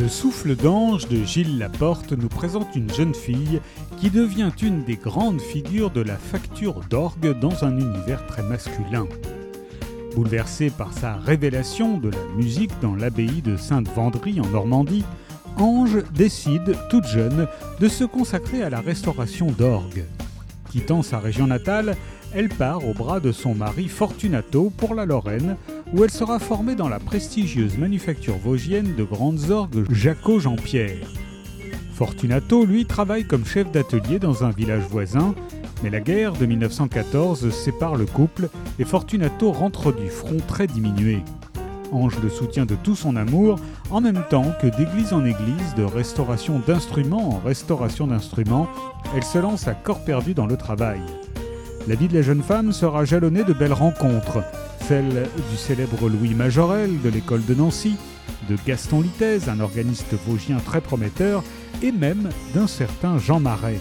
Le souffle d'ange de Gilles Laporte nous présente une jeune fille qui devient une des grandes figures de la facture d'orgue dans un univers très masculin. Bouleversée par sa révélation de la musique dans l'abbaye de Sainte-Vendry en Normandie, Ange décide, toute jeune, de se consacrer à la restauration d'orgues. Quittant sa région natale, elle part au bras de son mari Fortunato pour la Lorraine, où elle sera formée dans la prestigieuse manufacture vosgienne de grandes orgues Jaco Jean-Pierre. Fortunato, lui, travaille comme chef d'atelier dans un village voisin, mais la guerre de 1914 sépare le couple et Fortunato rentre du front très diminué. Ange le soutient de tout son amour, en même temps que d'église en église, de restauration d'instruments en restauration d'instruments, elle se lance à corps perdu dans le travail. La vie de la jeune femme sera jalonnée de belles rencontres, celle du célèbre Louis Majorel de l'école de Nancy, de Gaston Littèze, un organiste vosgien très prometteur, et même d'un certain Jean Marais.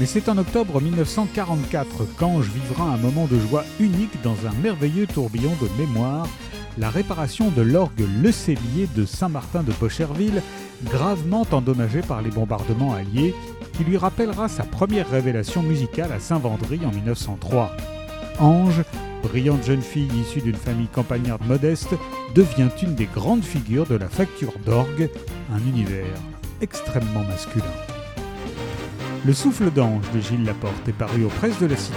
Mais c'est en octobre 1944 qu'Ange vivra un moment de joie unique dans un merveilleux tourbillon de mémoire la réparation de l'orgue Le Cellier de Saint-Martin de Pocherville, gravement endommagé par les bombardements alliés, qui lui rappellera sa première révélation musicale à Saint-Vendry en 1903. Ange, brillante jeune fille issue d'une famille campagnarde modeste, devient une des grandes figures de la facture d'orgue, un univers extrêmement masculin. Le souffle d'ange de Gilles Laporte est paru aux presses de la Cité.